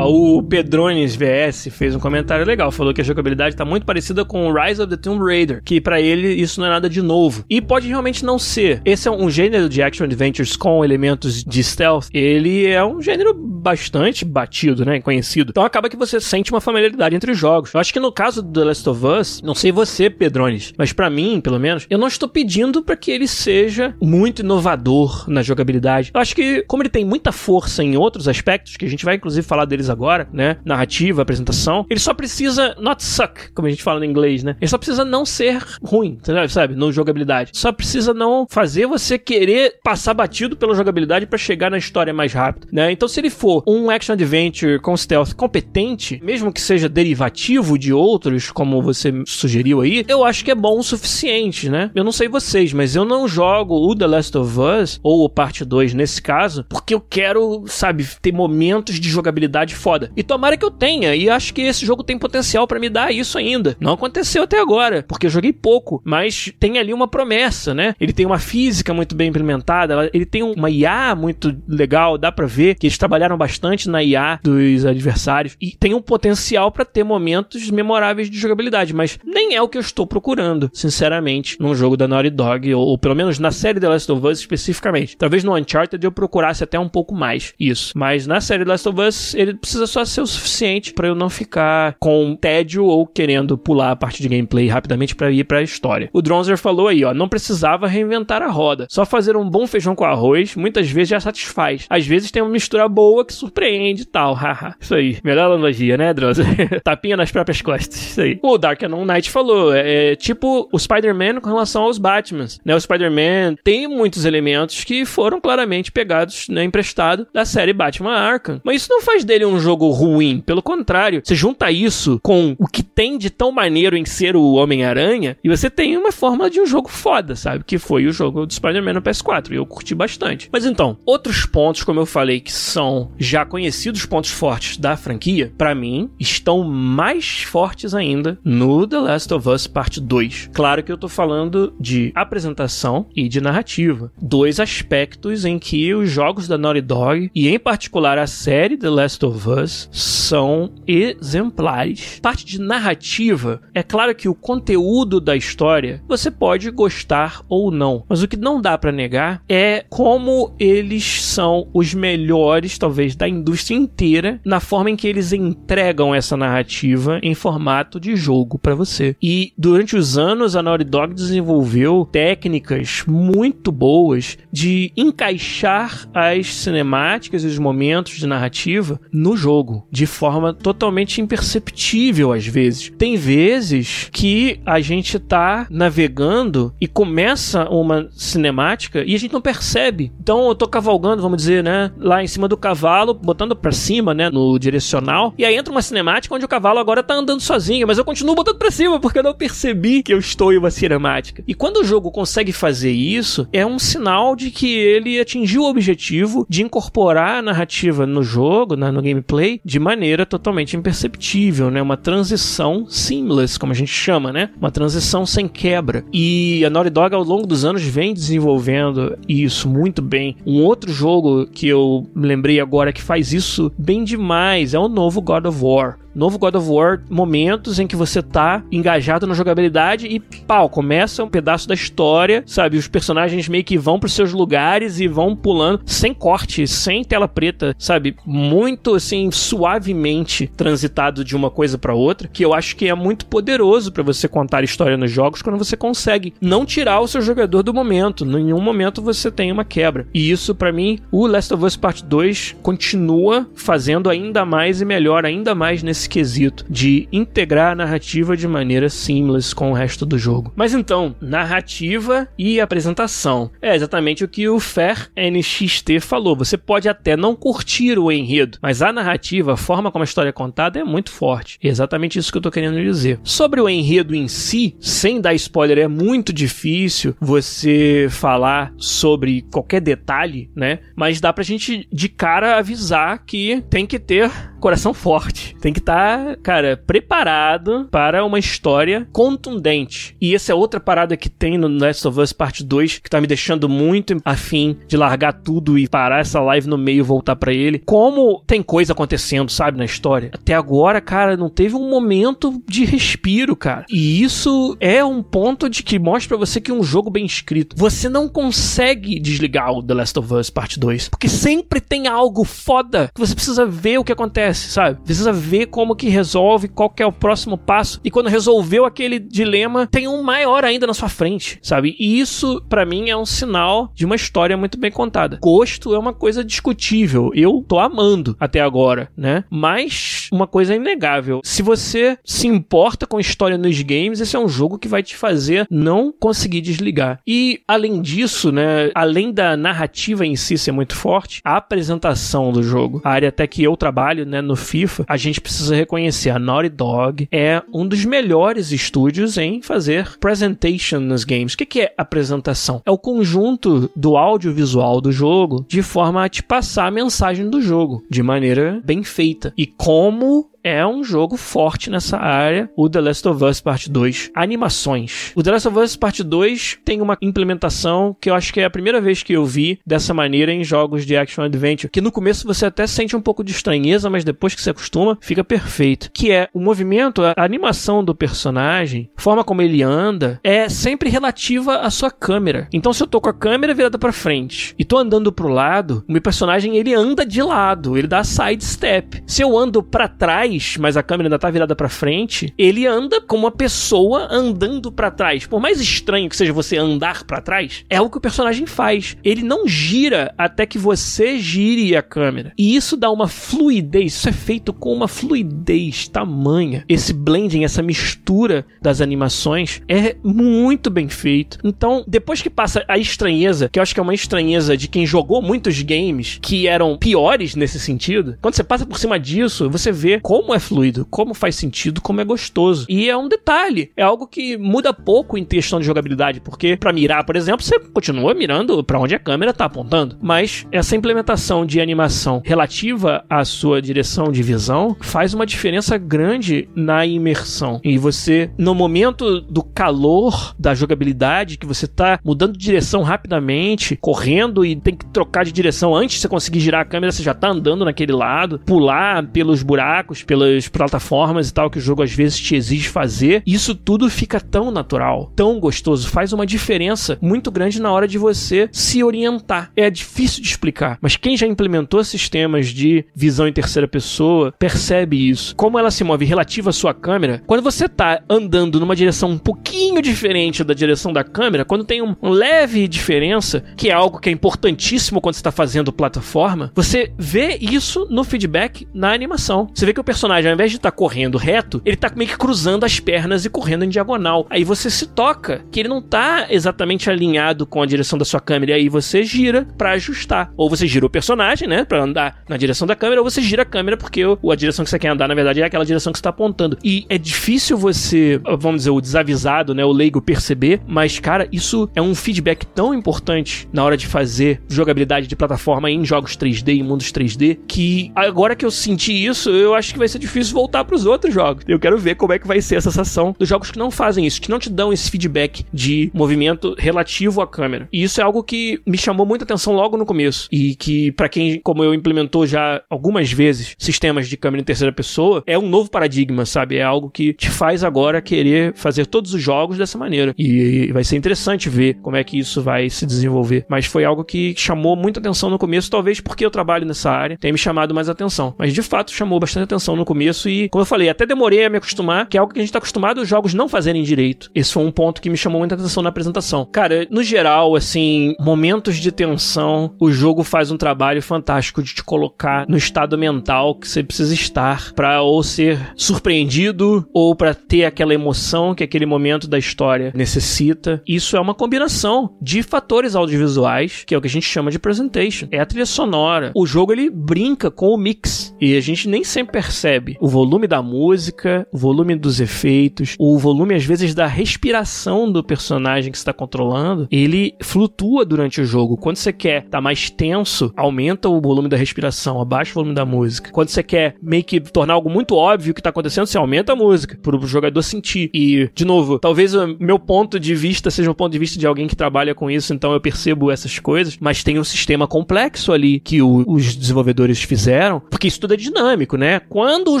Speaker 1: O Pedrones VS fez um comentário legal, falou que a jogabilidade tá muito parecida com o Rise of the Tomb Raider, que para ele isso não é nada de novo. E pode realmente não ser. Esse é um gênero de action adventures com elementos de stealth. Ele é um gênero bastante batido, né, conhecido. Então acaba que você sente uma familiaridade entre os jogos. Eu acho que no caso do The Last of Us, não sei você, Pedrones, mas para mim, pelo menos, eu não estou pedindo para que ele seja muito inovador na jogabilidade. Eu acho que como ele tem muita força em outros aspectos que a gente vai inclusive falar deles agora, né? Narrativa, apresentação. Ele só precisa not suck, como a gente fala no inglês, né? Ele só precisa não ser ruim, sabe? No jogabilidade. Só precisa não fazer você querer passar batido pela jogabilidade para chegar na história mais rápido, né? Então se ele for um action adventure com stealth competente, mesmo que seja derivativo de outros, como você sugeriu aí, eu acho que é bom o suficiente, né? Eu não sei vocês, mas eu não jogo o The Last of Us ou o parte 2 nesse caso, porque eu quero, sabe, ter momentos de jogabilidade foda. E tomara que eu tenha, e acho que esse jogo tem potencial para me dar isso ainda. Não aconteceu até agora, porque eu joguei pouco, mas tem ali uma promessa, né? Ele tem uma física muito bem implementada, ele tem uma IA muito legal, dá para ver que eles trabalharam bastante na IA dos adversários e tem um potencial para ter momentos memoráveis de jogabilidade, mas nem é o que eu estou procurando, sinceramente, num jogo da Naughty Dog, ou, ou pelo menos na série The Last of Us especificamente. Talvez no Uncharted eu procurasse até um pouco mais isso, mas na série The Last of Us ele precisa só ser o suficiente para eu não ficar com tédio ou querendo pular a parte de gameplay rapidamente para ir para a história. O Dronzer falou aí, ó, não precisava reinventar a roda, só fazer um bom feijão com arroz muitas vezes já satisfaz. Às vezes tem uma mistura boa que surpreende e tal, haha. *laughs* Isso aí, melhor analogia, né, Dronzer? *laughs* Tapinha nas próprias costas, isso aí. O Dark Knight falou, é, é tipo o Spider-Man com relação aos Batmans, né? O Spider-Man tem muitos elementos que foram claramente pegados, né, emprestado da série Batman Arkham, mas isso não faz dele um jogo ruim, pelo contrário, você junta isso com o que tem de tão maneiro em ser o Homem-Aranha e você tem uma forma de um jogo foda, sabe? Que foi o jogo do Spider-Man no PS4 e eu curti bastante. Mas então, outros pontos, como eu falei, que são já conhecidos pontos fortes da franquia, para mim, estão mais fortes ainda no The Last of Us Part 2. Claro que eu tô falando de apresentação e de narrativa. Dois aspectos em que os jogos da Naughty Dog, e em particular a série The Last of Us, são exemplares. Parte de narrativa, é claro que o conteúdo da história você pode gostar ou não, mas o que não dá para negar é como eles são os melhores, talvez, da indústria inteira na forma em que eles entregam essa narrativa em formato de jogo para você. E durante os anos a Naughty Dog desenvolveu técnicas muito boas de encaixar as cinemáticas e os momentos de narrativa no jogo de forma totalmente imperceptível às vezes. Tem vezes que a gente tá navegando e começa uma cinemática e a gente não percebe. Então eu tô cavalgando, vamos dizer, né, lá em cima do cavalo, botando para cima, né, no direcional, e aí entra uma cinemática onde o cavalo agora tá andando sozinho, mas eu continuo botando para cima porque eu não percebi que eu estou em uma cinemática. E quando o jogo consegue fazer isso, é um sinal de que ele atingiu o objetivo de incorporar a narrativa no jogo, no gameplay, de maneira totalmente imperceptível, né? Uma transição seamless, como a gente chama, né? Uma transição sem quebra. E a Naughty Dog ao longo dos anos vem desenvolvendo isso muito bem. Um outro jogo que eu lembrei agora que faz isso bem demais é o novo God of War novo God of War, momentos em que você tá engajado na jogabilidade e pau, começa um pedaço da história, sabe? Os personagens meio que vão pros seus lugares e vão pulando sem corte, sem tela preta, sabe? Muito assim, suavemente transitado de uma coisa para outra, que eu acho que é muito poderoso para você contar história nos jogos quando você consegue não tirar o seu jogador do momento. Em nenhum momento você tem uma quebra. E isso, para mim, o Last of Us Part 2 continua fazendo ainda mais e melhor, ainda mais nesse quesito de integrar a narrativa de maneira seamless com o resto do jogo. Mas então, narrativa e apresentação. É exatamente o que o Fer NXT falou. Você pode até não curtir o enredo, mas a narrativa, a forma como a história é contada é muito forte. É exatamente isso que eu tô querendo dizer. Sobre o enredo em si, sem dar spoiler, é muito difícil você falar sobre qualquer detalhe, né? Mas dá pra gente de cara avisar que tem que ter coração forte. Tem que estar, tá, cara, preparado para uma história contundente. E essa é outra parada que tem no Last of Us Parte 2 que tá me deixando muito afim de largar tudo e parar essa live no meio e voltar para ele. Como tem coisa acontecendo, sabe, na história. Até agora, cara, não teve um momento de respiro, cara. E isso é um ponto de que mostra pra você que um jogo bem escrito, você não consegue desligar o The Last of Us Parte 2, porque sempre tem algo foda que você precisa ver o que acontece, sabe? Precisa ver como que resolve, qual que é o próximo passo. E quando resolveu aquele dilema, tem um maior ainda na sua frente, sabe? E isso, para mim, é um sinal de uma história muito bem contada. Gosto é uma coisa discutível. Eu tô amando até agora, né? Mas uma coisa é inegável. Se você se importa com história nos games, esse é um jogo que vai te fazer não conseguir desligar. E além disso, né, além da narrativa em si ser muito forte, a apresentação do jogo, a área até que eu trabalho, né, no FIFA, a gente precisa reconhecer a Naughty Dog é um dos melhores estúdios em fazer presentation nos games. O que é apresentação? É o conjunto do audiovisual do jogo de forma a te passar a mensagem do jogo de maneira bem feita. E como é um jogo forte nessa área, o The Last of Us Part 2. Animações. O The Last of Us Part 2 tem uma implementação que eu acho que é a primeira vez que eu vi dessa maneira em jogos de action adventure, que no começo você até sente um pouco de estranheza, mas depois que você acostuma, fica perfeito. Que é o movimento, a animação do personagem, forma como ele anda, é sempre relativa à sua câmera. Então se eu tô com a câmera virada para frente e tô andando pro lado, o meu personagem ele anda de lado, ele dá side step. Se eu ando para trás trás, mas a câmera ainda tá virada para frente, ele anda como uma pessoa andando para trás. Por mais estranho que seja você andar para trás, é o que o personagem faz. Ele não gira até que você gire a câmera. E isso dá uma fluidez, isso é feito com uma fluidez tamanha. Esse blending, essa mistura das animações é muito bem feito. Então, depois que passa a estranheza, que eu acho que é uma estranheza de quem jogou muitos games que eram piores nesse sentido, quando você passa por cima disso, você vê como como é fluido, como faz sentido, como é gostoso. E é um detalhe, é algo que muda pouco em questão de jogabilidade, porque para mirar, por exemplo, você continua mirando para onde a câmera tá apontando, mas essa implementação de animação relativa à sua direção de visão faz uma diferença grande na imersão. E você, no momento do calor da jogabilidade, que você tá mudando de direção rapidamente, correndo e tem que trocar de direção antes de você conseguir girar a câmera, você já tá andando naquele lado, pular pelos buracos, pelas plataformas e tal que o jogo às vezes te exige fazer, isso tudo fica tão natural, tão gostoso, faz uma diferença muito grande na hora de você se orientar. É difícil de explicar, mas quem já implementou sistemas de visão em terceira pessoa percebe isso. Como ela se move relativa à sua câmera, quando você tá andando numa direção um pouquinho diferente da direção da câmera, quando tem um, um leve diferença, que é algo que é importantíssimo quando você está fazendo plataforma, você vê isso no feedback na animação. Você vê que o personagem personagem, ao invés de estar tá correndo reto, ele tá meio que cruzando as pernas e correndo em diagonal. Aí você se toca que ele não tá exatamente alinhado com a direção da sua câmera. E aí você gira para ajustar. Ou você gira o personagem, né? Pra andar na direção da câmera, ou você gira a câmera porque a direção que você quer andar, na verdade, é aquela direção que você tá apontando. E é difícil você, vamos dizer, o desavisado, né? O leigo perceber. Mas, cara, isso é um feedback tão importante na hora de fazer jogabilidade de plataforma em jogos 3D, em mundos 3D, que agora que eu senti isso, eu acho que vai ser difícil voltar para os outros jogos. Eu quero ver como é que vai ser a sensação dos jogos que não fazem isso, que não te dão esse feedback de movimento relativo à câmera. E isso é algo que me chamou muita atenção logo no começo e que para quem como eu implementou já algumas vezes sistemas de câmera em terceira pessoa, é um novo paradigma, sabe? É algo que te faz agora querer fazer todos os jogos dessa maneira. E vai ser interessante ver como é que isso vai se desenvolver. Mas foi algo que chamou muita atenção no começo, talvez porque eu trabalho nessa área, tenha me chamado mais atenção. Mas de fato chamou bastante atenção no no começo e, como eu falei, até demorei a me acostumar, que é algo que a gente tá acostumado os jogos não fazerem direito. Esse foi um ponto que me chamou muita atenção na apresentação. Cara, no geral, assim, momentos de tensão, o jogo faz um trabalho fantástico de te colocar no estado mental que você precisa estar para ou ser surpreendido ou para ter aquela emoção que aquele momento da história necessita. Isso é uma combinação de fatores audiovisuais, que é o que a gente chama de presentation. É a trilha sonora. O jogo ele brinca com o mix e a gente nem sempre percebe percebe o volume da música, o volume dos efeitos, o volume às vezes da respiração do personagem que está controlando, ele flutua durante o jogo. Quando você quer estar tá mais tenso, aumenta o volume da respiração, abaixa o volume da música. Quando você quer meio que tornar algo muito óbvio que está acontecendo, você aumenta a música para o jogador sentir. E, de novo, talvez o meu ponto de vista seja um ponto de vista de alguém que trabalha com isso, então eu percebo essas coisas, mas tem um sistema complexo ali que o, os desenvolvedores fizeram, porque isso tudo é dinâmico, né? Quando o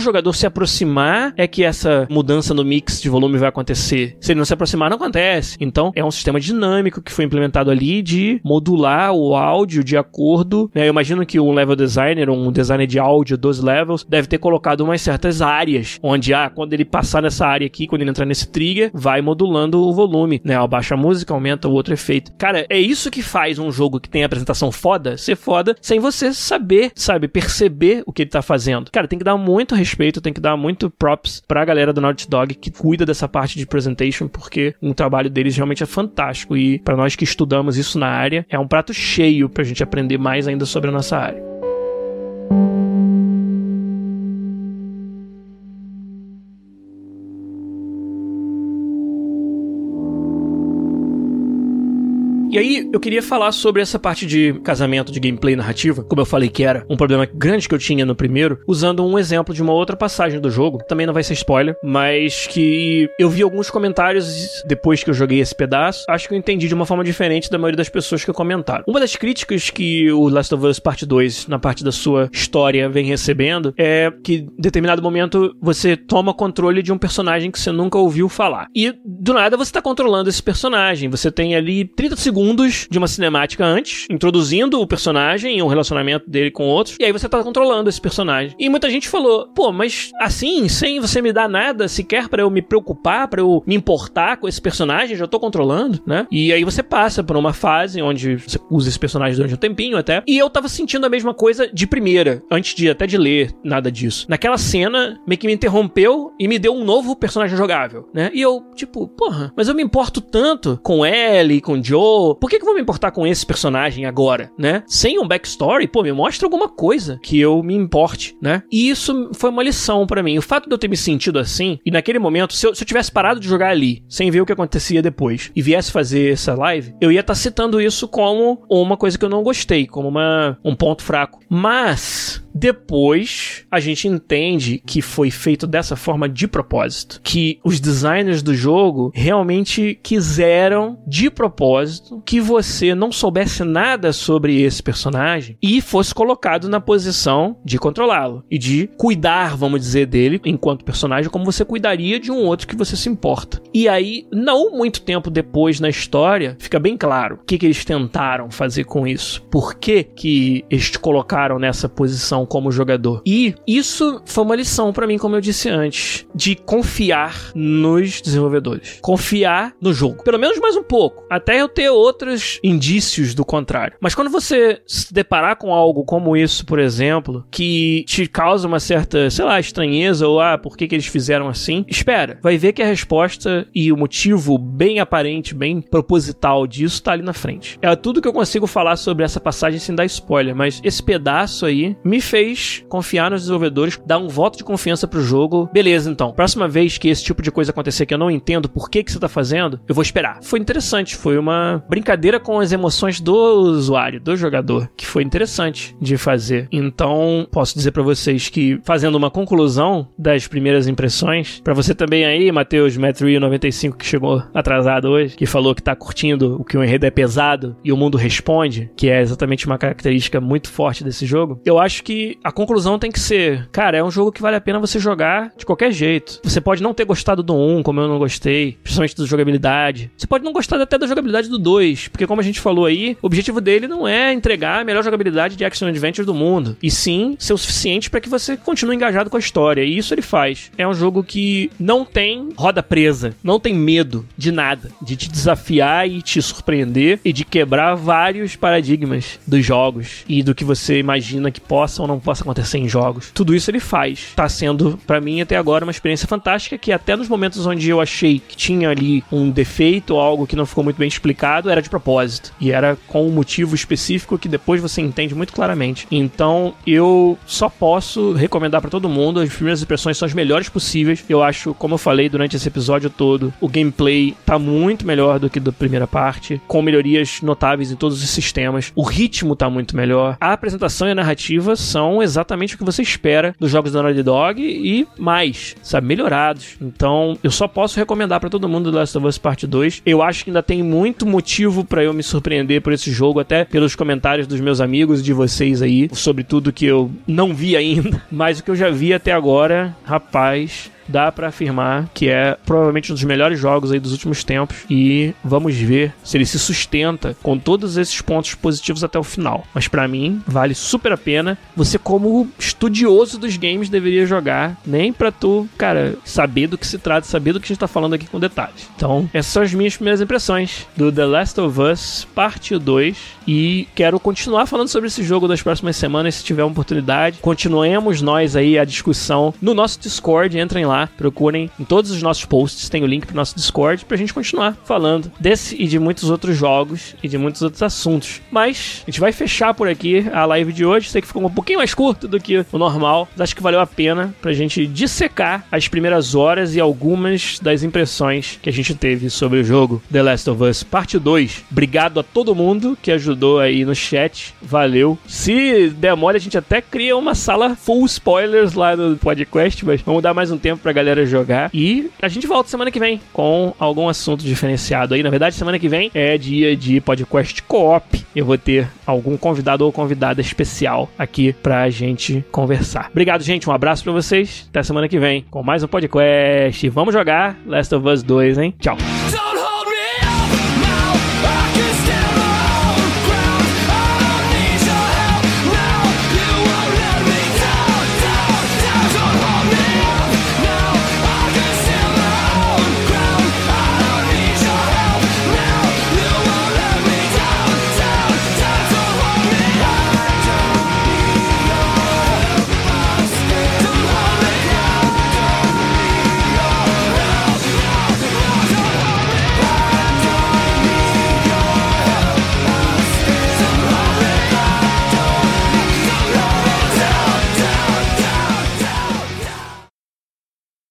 Speaker 1: jogador se aproximar, é que essa mudança no mix de volume vai acontecer. Se ele não se aproximar, não acontece. Então, é um sistema dinâmico que foi implementado ali de modular o áudio de acordo. Né? Eu imagino que um level designer, um designer de áudio dos levels, deve ter colocado umas certas áreas, onde, ah, quando ele passar nessa área aqui, quando ele entrar nesse trigger, vai modulando o volume, né? Abaixa a música, aumenta o outro efeito. Cara, é isso que faz um jogo que tem apresentação foda ser foda sem você saber, sabe, perceber o que ele tá fazendo. Cara, tem que dar muito respeito, tem que dar muito props pra galera do Naughty Dog que cuida dessa parte de presentation, porque o trabalho deles realmente é fantástico e para nós que estudamos isso na área, é um prato cheio pra gente aprender mais ainda sobre a nossa área. E aí, eu queria falar sobre essa parte de casamento de gameplay narrativa, como eu falei que era um problema grande que eu tinha no primeiro, usando um exemplo de uma outra passagem do jogo. Também não vai ser spoiler, mas que eu vi alguns comentários depois que eu joguei esse pedaço. Acho que eu entendi de uma forma diferente da maioria das pessoas que comentaram. Uma das críticas que o Last of Us Parte 2, na parte da sua história, vem recebendo é que em determinado momento você toma controle de um personagem que você nunca ouviu falar. E do nada você está controlando esse personagem. Você tem ali 30 segundos segundos de uma cinemática antes, introduzindo o personagem e o relacionamento dele com outros, e aí você tá controlando esse personagem. E muita gente falou, pô, mas assim, sem você me dar nada sequer para eu me preocupar, para eu me importar com esse personagem, já tô controlando, né? E aí você passa por uma fase onde você usa esse personagem durante um tempinho até, e eu tava sentindo a mesma coisa de primeira, antes de até de ler nada disso. Naquela cena, meio que me interrompeu e me deu um novo personagem jogável, né? E eu, tipo, porra, mas eu me importo tanto com Ellie, com Joe, por que, que eu vou me importar com esse personagem agora, né? Sem um backstory, pô, me mostra alguma coisa que eu me importe, né? E isso foi uma lição para mim. O fato de eu ter me sentido assim, e naquele momento, se eu, se eu tivesse parado de jogar ali, sem ver o que acontecia depois, e viesse fazer essa live, eu ia estar tá citando isso como uma coisa que eu não gostei, como uma, um ponto fraco. Mas, depois, a gente entende que foi feito dessa forma de propósito. Que os designers do jogo realmente quiseram, de propósito, que você não soubesse nada sobre esse personagem e fosse colocado na posição de controlá-lo e de cuidar, vamos dizer, dele enquanto personagem, como você cuidaria de um outro que você se importa. E aí, não muito tempo depois na história, fica bem claro o que, que eles tentaram fazer com isso. Por que, que eles te colocaram nessa posição como jogador. E isso foi uma lição para mim, como eu disse antes, de confiar nos desenvolvedores. Confiar no jogo. Pelo menos mais um pouco. Até eu ter outros indícios do contrário. Mas quando você se deparar com algo como isso, por exemplo, que te causa uma certa, sei lá, estranheza ou ah, por que, que eles fizeram assim? Espera. Vai ver que a resposta e o motivo bem aparente, bem proposital disso tá ali na frente. É tudo que eu consigo falar sobre essa passagem sem dar spoiler, mas esse pedaço aí me fez confiar nos desenvolvedores, dar um voto de confiança pro jogo. Beleza, então. Próxima vez que esse tipo de coisa acontecer que eu não entendo por que, que você tá fazendo, eu vou esperar. Foi interessante, foi uma brincadeira com as emoções do usuário, do jogador, que foi interessante de fazer. Então, posso dizer para vocês que, fazendo uma conclusão das primeiras impressões, para você também aí, Matheus Metro 95 que chegou atrasado hoje, que falou que tá curtindo o que o enredo é pesado e o mundo responde, que é exatamente uma característica muito forte desse jogo. Eu acho que a conclusão tem que ser, cara, é um jogo que vale a pena você jogar de qualquer jeito. Você pode não ter gostado do 1, como eu não gostei, principalmente da jogabilidade. Você pode não gostar até da jogabilidade do 2, porque como a gente falou aí, o objetivo dele não é entregar a melhor jogabilidade de action adventure do mundo, e sim ser o suficiente para que você continue engajado com a história. E isso ele faz. É um jogo que não tem roda presa, não tem medo de nada, de te desafiar e te surpreender e de quebrar vários paradigmas dos jogos e do que você imagina que possa ou não não possa acontecer em jogos. Tudo isso ele faz. Tá sendo, para mim, até agora, uma experiência fantástica que até nos momentos onde eu achei que tinha ali um defeito ou algo que não ficou muito bem explicado, era de propósito. E era com um motivo específico que depois você entende muito claramente. Então, eu só posso recomendar para todo mundo. As primeiras impressões são as melhores possíveis. Eu acho, como eu falei durante esse episódio todo, o gameplay tá muito melhor do que da primeira parte, com melhorias notáveis em todos os sistemas. O ritmo tá muito melhor. A apresentação e a narrativa são exatamente o que você espera dos jogos da Naughty Dog e mais, sabe, melhorados. Então, eu só posso recomendar para todo mundo The Last of Us Part 2. Eu acho que ainda tem muito motivo para eu me surpreender por esse jogo, até pelos comentários dos meus amigos e de vocês aí, sobre tudo que eu não vi ainda, *laughs* mas o que eu já vi até agora, rapaz, dá para afirmar que é provavelmente um dos melhores jogos aí dos últimos tempos e vamos ver se ele se sustenta com todos esses pontos positivos até o final. Mas para mim vale super a pena. Você como estudioso dos games deveria jogar, nem para tu, cara, saber do que se trata, saber do que a gente tá falando aqui com detalhes. Então, essas são as minhas primeiras impressões do The Last of Us Parte 2 e quero continuar falando sobre esse jogo das próximas semanas se tiver uma oportunidade. Continuemos nós aí a discussão no nosso Discord, entrem lá procurem em todos os nossos posts, tem o link pro nosso Discord pra gente continuar falando desse e de muitos outros jogos e de muitos outros assuntos. Mas a gente vai fechar por aqui a live de hoje. Sei que ficou um pouquinho mais curto do que o normal, mas acho que valeu a pena pra gente dissecar as primeiras horas e algumas das impressões que a gente teve sobre o jogo The Last of Us Parte 2. Obrigado a todo mundo que ajudou aí no chat. Valeu. Se der mole, a gente até cria uma sala full spoilers lá no podcast, mas vamos dar mais um tempo pra galera jogar. E a gente volta semana que vem com algum assunto diferenciado aí. Na verdade, semana que vem é dia de podcast co-op. Eu vou ter algum convidado ou convidada especial aqui pra gente conversar. Obrigado, gente. Um abraço pra vocês. Até semana que vem com mais um podcast. Vamos jogar Last of Us 2, hein? Tchau.